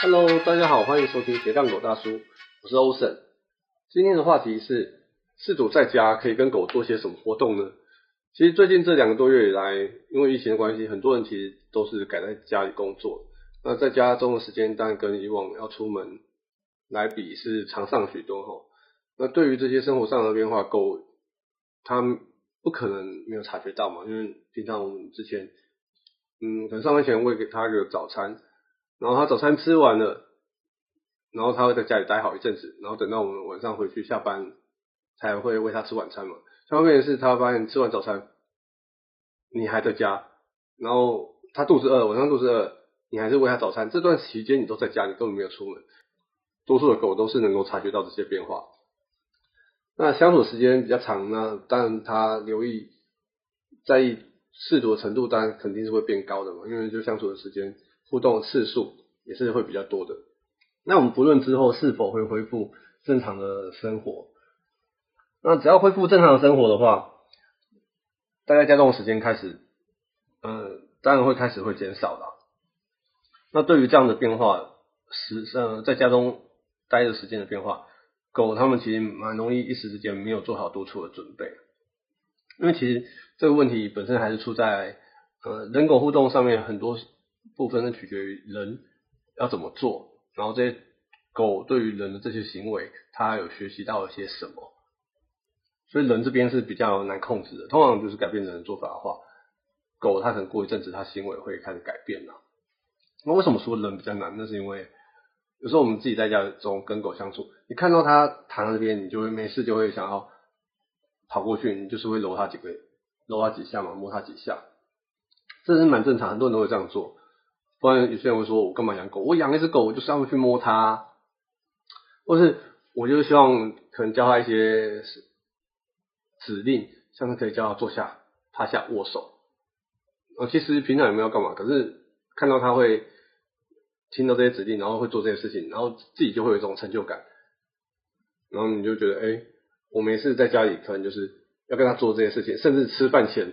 Hello，大家好，欢迎收听斜杠狗大叔，我是欧森。今天的话题是，饲主在家可以跟狗做些什么活动呢？其实最近这两个多月以来，因为疫情的关系，很多人其实都是改在家里工作。那在家中的时间，当然跟以往要出门来比是长上许多哈。那对于这些生活上的变化，狗它不可能没有察觉到嘛，因为平常我们之前，嗯，可能上班前喂给它一个早餐。然后他早餐吃完了，然后他会在家里待好一阵子，然后等到我们晚上回去下班才会喂他吃晚餐嘛。方面是他发现吃完早餐你还在家，然后他肚子饿，晚上肚子饿，你还是喂他早餐，这段期间你都在家，你根本没有出门。多数的狗都是能够察觉到这些变化。那相处时间比较长，呢当然他留意在意适度的程度，当然肯定是会变高的嘛，因为就相处的时间。互动次数也是会比较多的。那我们不论之后是否会恢复正常的生活，那只要恢复正常的生活的话，大家家中的时间开始，嗯，当然会开始会减少了。那对于这样的变化，时呃在家中待的时间的变化，狗它们其实蛮容易一时之间没有做好独处的准备，因为其实这个问题本身还是出在呃人狗互动上面很多。部分是取决于人要怎么做，然后这些狗对于人的这些行为，它有学习到了些什么，所以人这边是比较难控制的。通常就是改变人的做法的话，狗它可能过一阵子，它行为会开始改变了。那为什么说人比较难？那是因为有时候我们自己在家中跟狗相处，你看到它躺在这边，你就会没事就会想要跑过去，你就是会揉它几个，揉它几下嘛，摸它几下，这是蛮正常，很多人都会这样做。不然有些人会说：“我干嘛养狗？我养一只狗，我就是要去摸它，或是我就希望可能教它一些指令，像是可以叫它坐下、趴下、握手。呃，其实平常也没有干嘛，可是看到它会听到这些指令，然后会做这些事情，然后自己就会有一种成就感。然后你就觉得，哎，我每次在家里可能就是要跟它做这些事情，甚至吃饭前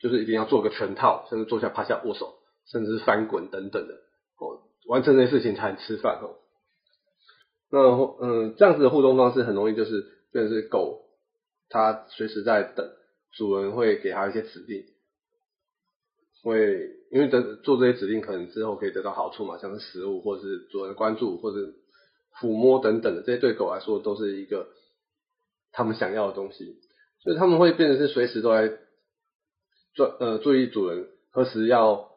就是一定要做个全套，甚至坐下、趴下、握手。”甚至翻滚等等的哦，完成这些事情才能吃饭哦。那嗯，这样子的互动方式很容易就是，变成是狗它随时在等主人会给它一些指令，会因为得做这些指令可能之后可以得到好处嘛，像是食物或者是主人关注或者抚摸等等的，这些对狗来说都是一个他们想要的东西，所以他们会变成是随时都在注呃注意主人何时要。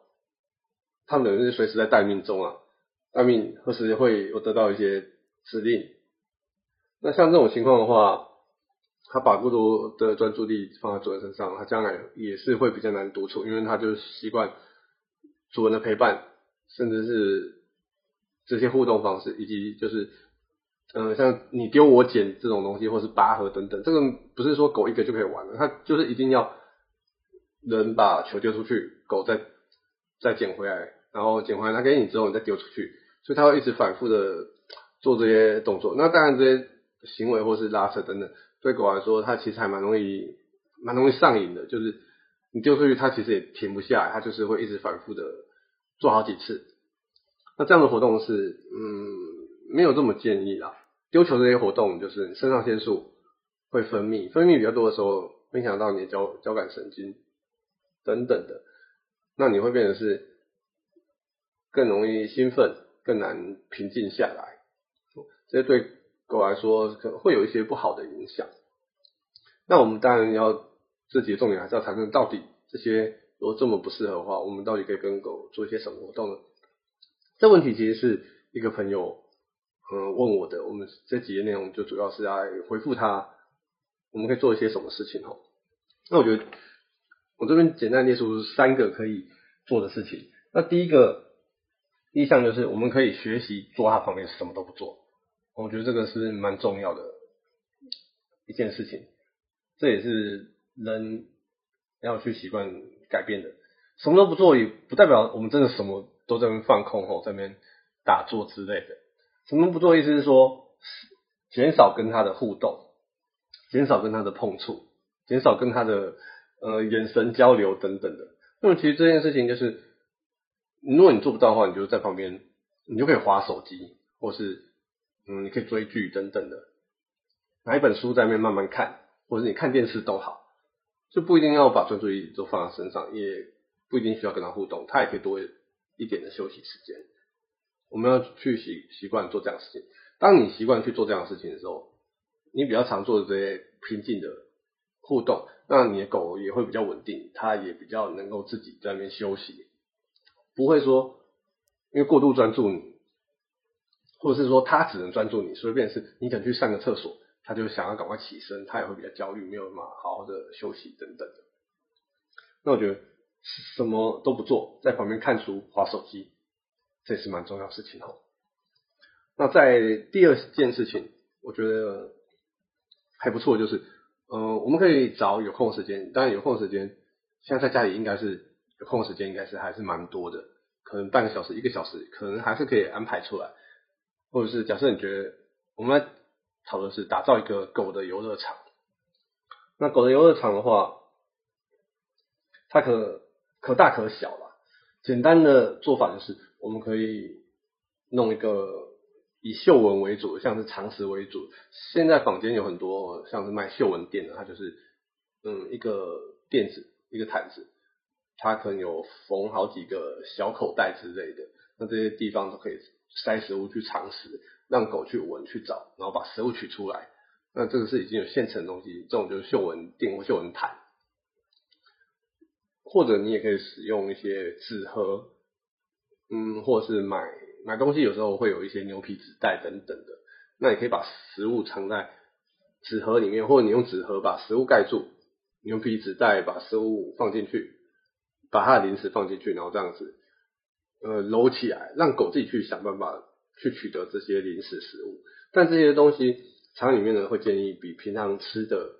他们等于是随时在待命中啊，待命何时会有得到一些指令。那像这种情况的话，他把过多的专注力放在主人身上，他将来也是会比较难独处，因为他就习惯主人的陪伴，甚至是这些互动方式，以及就是嗯，像你丢我捡这种东西，或是拔河等等，这个不是说狗一个就可以玩的，它就是一定要人把球丢出去，狗再。再捡回来，然后捡回来拿给你之后，你再丢出去，所以它会一直反复的做这些动作。那当然，这些行为或是拉扯等等，对狗来说，它其实还蛮容易，蛮容易上瘾的。就是你丢出去，它其实也停不下来，它就是会一直反复的做好几次。那这样的活动是，嗯，没有这么建议啦。丢球这些活动，就是肾上腺素会分泌，分泌比较多的时候，影响到你的交交感神经等等的。那你会变成是更容易兴奋，更难平静下来，这对狗来说可能会有一些不好的影响。那我们当然要这几重点还是要谈论到底这些如果这么不适合的话，我们到底可以跟狗做一些什么活动呢？这问题其实是一个朋友嗯问我的，我们这几页内容就主要是来回复他，我们可以做一些什么事情哦？那我觉得。我这边简单列出三个可以做的事情。那第一个第一项就是我们可以学习坐他旁边什么都不做。我觉得这个是蛮重要的一件事情，这也是人要去习惯改变的。什么都不做也不代表我们真的什么都在那边放空哦，在那边打坐之类的。什么都不做意思是说减少跟他的互动，减少跟他的碰触，减少跟他的。呃，眼神交流等等的，那么其实这件事情就是，如果你做不到的话，你就在旁边你就可以划手机，或是嗯，你可以追剧等等的，拿一本书在那边慢慢看，或者你看电视都好，就不一定要把专注力都放在身上，也不一定需要跟他互动，他也可以多一点的休息时间。我们要去习习惯做这样的事情。当你习惯去做这样的事情的时候，你比较常做的这些平静的互动，那你的狗也会比较稳定，它也比较能够自己在那边休息，不会说因为过度专注你，或者是说他只能专注你，所以变是你可能去上个厕所，他就想要赶快起身，他也会比较焦虑，没有办法好好的休息等等的。那我觉得什么都不做，在旁边看书、划手机。这是蛮重要事情哦。那在第二件事情，我觉得还不错，就是，呃，我们可以找有空时间，当然有空时间，现在在家里应该是空时间，应该是还是蛮多的，可能半个小时、一个小时，可能还是可以安排出来。或者是假设你觉得，我们来讨论是打造一个狗的游乐场。那狗的游乐场的话，它可可大可小了。简单的做法就是。我们可以弄一个以嗅闻为主，像是常识为主。现在坊间有很多像是卖嗅闻店的，它就是嗯一个垫子，一个毯子，它可能有缝好几个小口袋之类的。那这些地方都可以塞食物去藏食，让狗去闻去找，然后把食物取出来。那这个是已经有现成的东西，这种就是嗅闻垫或嗅闻毯，或者你也可以使用一些纸盒。嗯，或是买买东西，有时候会有一些牛皮纸袋等等的，那你可以把食物藏在纸盒里面，或者你用纸盒把食物盖住，牛皮纸袋把食物放进去，把它的零食放进去，然后这样子呃搂起来，让狗自己去想办法去取得这些零食食物。但这些东西厂里面呢会建议比平常吃的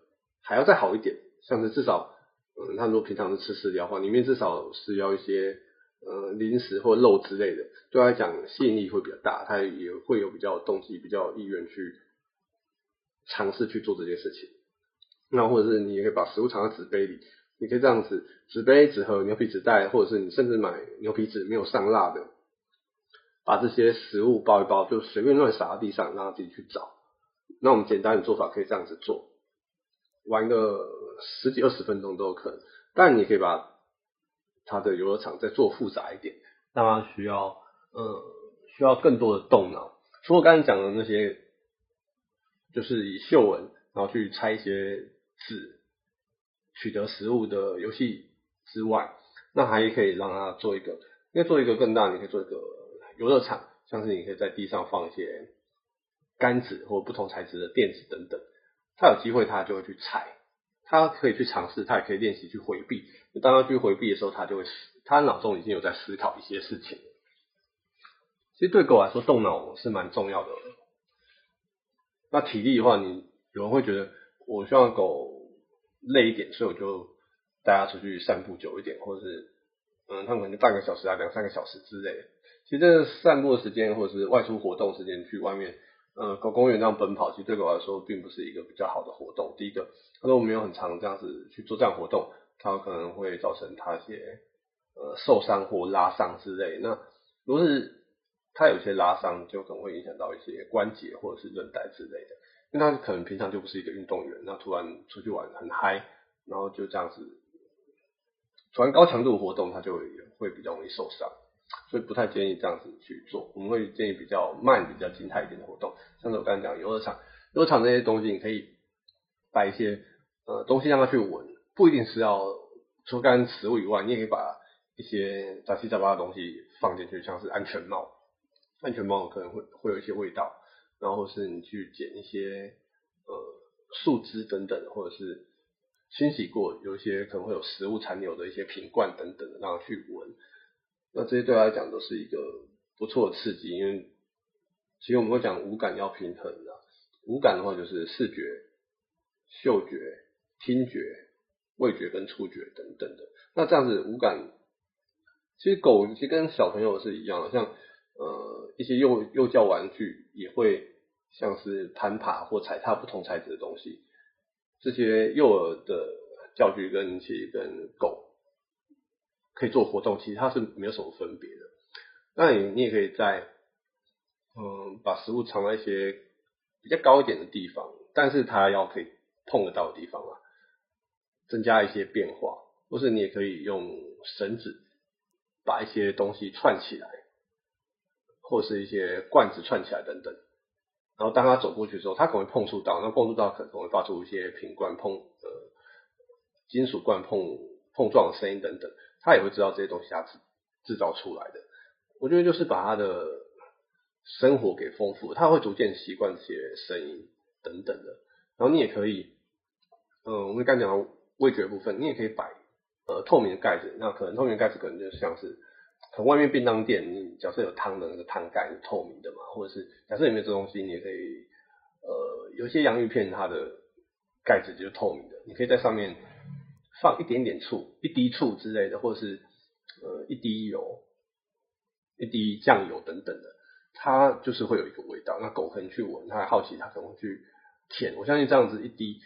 还要再好一点，像是至少嗯，他如果平常是吃饲料的话，里面至少是要一些。呃，零食或肉之类的，对他来讲吸引力会比较大，他也会有比较动机、比较意愿去尝试去做这件事情。那或者是你也可以把食物藏在纸杯里，你可以这样子，纸杯、纸盒、牛皮纸袋，或者是你甚至买牛皮纸没有上蜡的，把这些食物包一包，就随便乱撒在地上，让他自己去找。那我们简单的做法可以这样子做，玩个十几二十分钟都有可能。但你可以把它的游乐场再做复杂一点，那么需要呃需要更多的动脑。除了刚才讲的那些，就是以嗅闻然后去拆一些纸取得食物的游戏之外，那还可以让它做一个，因为做一个更大，你可以做一个游乐场，像是你可以在地上放一些杆子或不同材质的垫子等等，它有机会它就会去踩。他可以去尝试，他也可以练习去回避。当他去回避的时候，他就会他脑中已经有在思考一些事情。其实对狗来说，动脑是蛮重要的。那体力的话，你有人会觉得我希望狗累一点，所以我就带它出去散步久一点，或者是嗯，他们可能半个小时啊，两三个小时之类的。其实这散步的时间，或者是外出活动时间，去外面。呃，狗公园这样奔跑，其实对狗来说并不是一个比较好的活动。第一个，他说我没有很长这样子去做这样活动，它可能会造成它一些呃受伤或拉伤之类。那如果是它有些拉伤，就可能会影响到一些关节或者是韧带之类的。因为它可能平常就不是一个运动员，那突然出去玩很嗨，然后就这样子突然高强度活动，他就会比较容易受伤。所以不太建议这样子去做，我们会建议比较慢、比较静态一点的活动，像是我刚才讲游乐场，游乐场这些东西你可以摆一些呃东西让他去闻，不一定是要除干食物以外，你也可以把一些杂七杂八的东西放进去，像是安全帽，安全帽可能会会有一些味道，然后是你去捡一些呃树枝等等，或者是清洗过有一些可能会有食物残留的一些瓶罐等等，让它去闻。那这些对他来讲都是一个不错的刺激，因为其实我们会讲五感要平衡的，五感的话就是视觉、嗅觉、听觉、味觉跟触觉等等的。那这样子五感，其实狗其实跟小朋友是一样的，像呃一些幼幼教玩具也会像是攀爬或踩踏不同材质的东西，这些幼儿的教具跟其实跟狗。可以做活动，其实它是没有什么分别的。那你你也可以在嗯，把食物藏在一些比较高一点的地方，但是它要可以碰得到的地方啊，增加一些变化，或是你也可以用绳子把一些东西串起来，或是一些罐子串起来等等。然后当他走过去的时候，他可能会碰触到，那碰触到可能会发出一些瓶罐碰呃金属罐碰碰撞的声音等等，他也会知道这些东西他制制造出来的。我觉得就是把他的生活给丰富，他会逐渐习惯这些声音等等的。然后你也可以，嗯，我们刚讲到味觉部分，你也可以摆呃透明的盖子，那可能透明盖子可能就像是。从外面便当店，你假设有汤的那个汤盖是透明的嘛，或者是假设里面这东西，你也可以，呃，有些洋芋片它的盖子就是透明的，你可以在上面放一点点醋，一滴醋之类的，或者是呃一滴油、一滴酱油等等的，它就是会有一个味道。那狗可能去闻，它好奇，它可能会去舔。我相信这样子一滴，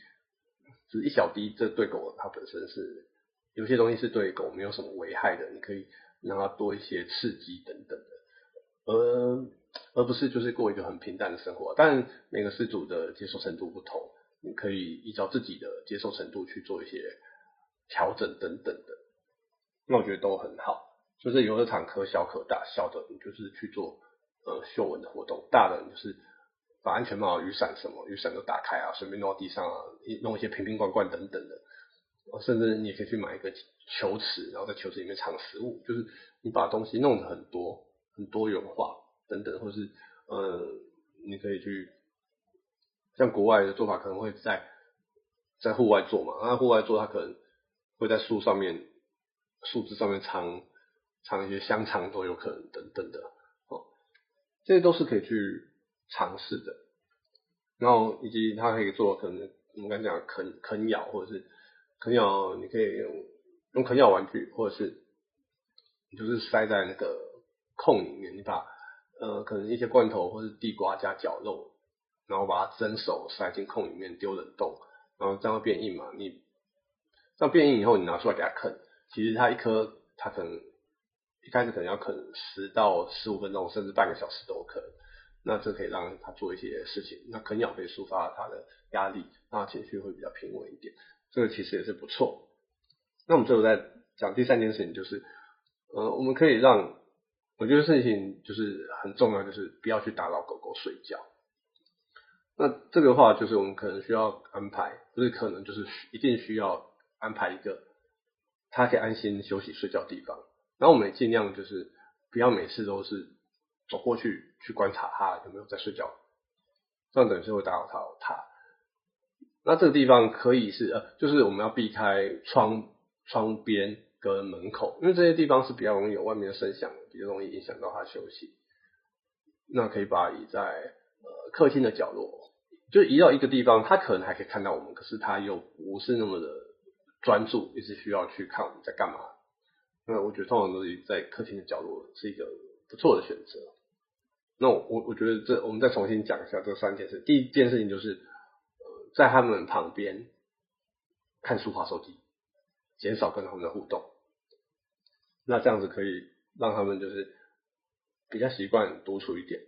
只一小滴，这对狗它本身是有些东西是对狗没有什么危害的，你可以。让他多一些刺激等等的，而而不是就是过一个很平淡的生活。但每个失主的接受程度不同，你可以依照自己的接受程度去做一些调整等等的。那我觉得都很好。就是游乐场可小可大，小的你就是去做呃嗅闻的活动，大的就是把安全帽、雨伞什么雨伞都打开啊，随便弄到地上啊，弄一些瓶瓶罐罐等等的。甚至你也可以去买一个球池，然后在球池里面藏食物，就是你把东西弄得很多、很多元化等等，或是呃，你可以去像国外的做法，可能会在在户外做嘛，那户外做它可能会在树上面、树枝上面藏藏一些香肠都有可能等等的，哦，这些都是可以去尝试的。然后以及它可以做可能我们刚讲啃啃咬或者是。啃咬，你可以用啃咬玩具，或者是你就是塞在那个空里面，你把呃可能一些罐头或是地瓜加绞肉，然后把它蒸熟塞进空里面丢冷冻，然后这样会变硬嘛？你这样变硬以后，你拿出来给它啃，其实它一颗它可能一开始可能要啃十到十五分钟，甚至半个小时都可。那这可以让它做一些事情，那啃咬可以抒发它的压力，让它情绪会比较平稳一点。这个其实也是不错。那我们最后再讲第三件事情，就是呃，我们可以让我觉得事情就是很重要，就是不要去打扰狗狗睡觉。那这个话就是我们可能需要安排，不是可能就是一定需要安排一个它可以安心休息睡觉地方。然后我们也尽量就是不要每次都是走过去去观察它有没有在睡觉，这样等于是会打扰到它。那这个地方可以是呃，就是我们要避开窗窗边跟门口，因为这些地方是比较容易有外面的声响，比较容易影响到他休息。那可以把它移在呃客厅的角落，就移到一个地方，他可能还可以看到我们，可是他又不是那么的专注，一直需要去看我们在干嘛。那我觉得通常都是在客厅的角落是一个不错的选择。那我我我觉得这我们再重新讲一下这三件事。第一件事情就是呃。在他们旁边看书、滑手机，减少跟他们的互动。那这样子可以让他们就是比较习惯独处一点，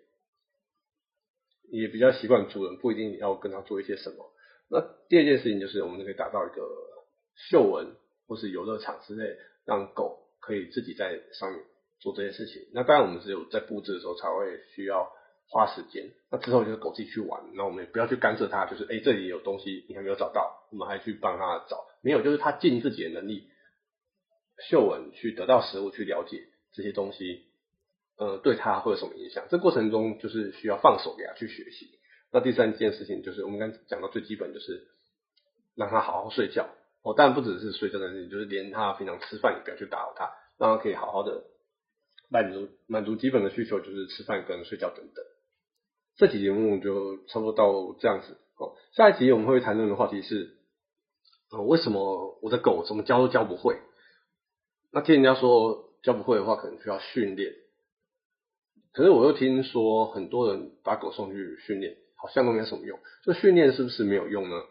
也比较习惯主人不一定要跟他做一些什么。那第二件事情就是，我们可以打造一个嗅闻或是游乐场之类，让狗可以自己在上面做这些事情。那当然，我们只有在布置的时候才会需要。花时间，那之后就是狗自己去玩，那我们也不要去干涉它，就是哎这里有东西你还没有找到，我们还去帮它找，没有就是它尽自己的能力嗅闻去得到食物去了解这些东西，呃对它会有什么影响？这过程中就是需要放手给它去学习。那第三件事情就是我们刚讲到最基本就是让它好好睡觉哦，当然不只是睡觉的事情，就是连它平常吃饭也不要去打扰它，让它可以好好的满足满足基本的需求，就是吃饭跟睡觉等等。这期节目就差不多到这样子哦。下一集我们会谈论的话题是，呃，为什么我的狗怎么教都教不会？那听人家说教不会的话，可能需要训练。可是我又听说很多人把狗送去训练，好像都没什么用。这训练是不是没有用呢？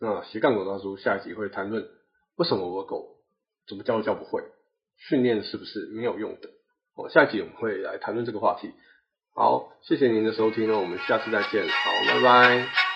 那斜杠狗大叔下一集会谈论为什么我的狗怎么教都教不会，训练是不是没有用的？哦，下一集我们会来谈论这个话题。好，谢谢您的收听哦，我们下次再见，好，拜拜。